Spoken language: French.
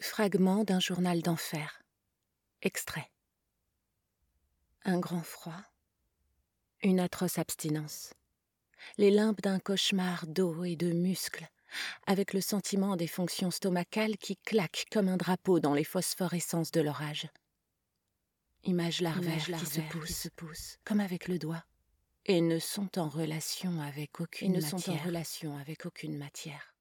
Fragment d'un journal d'enfer. Extrait. Un grand froid. Une atroce abstinence. Les limbes d'un cauchemar d'eau et de muscles, avec le sentiment des fonctions stomacales qui claquent comme un drapeau dans les phosphorescences de l'orage. Images larvaires, qui, se poussent, comme avec le doigt, et ne sont en relation avec aucune matière.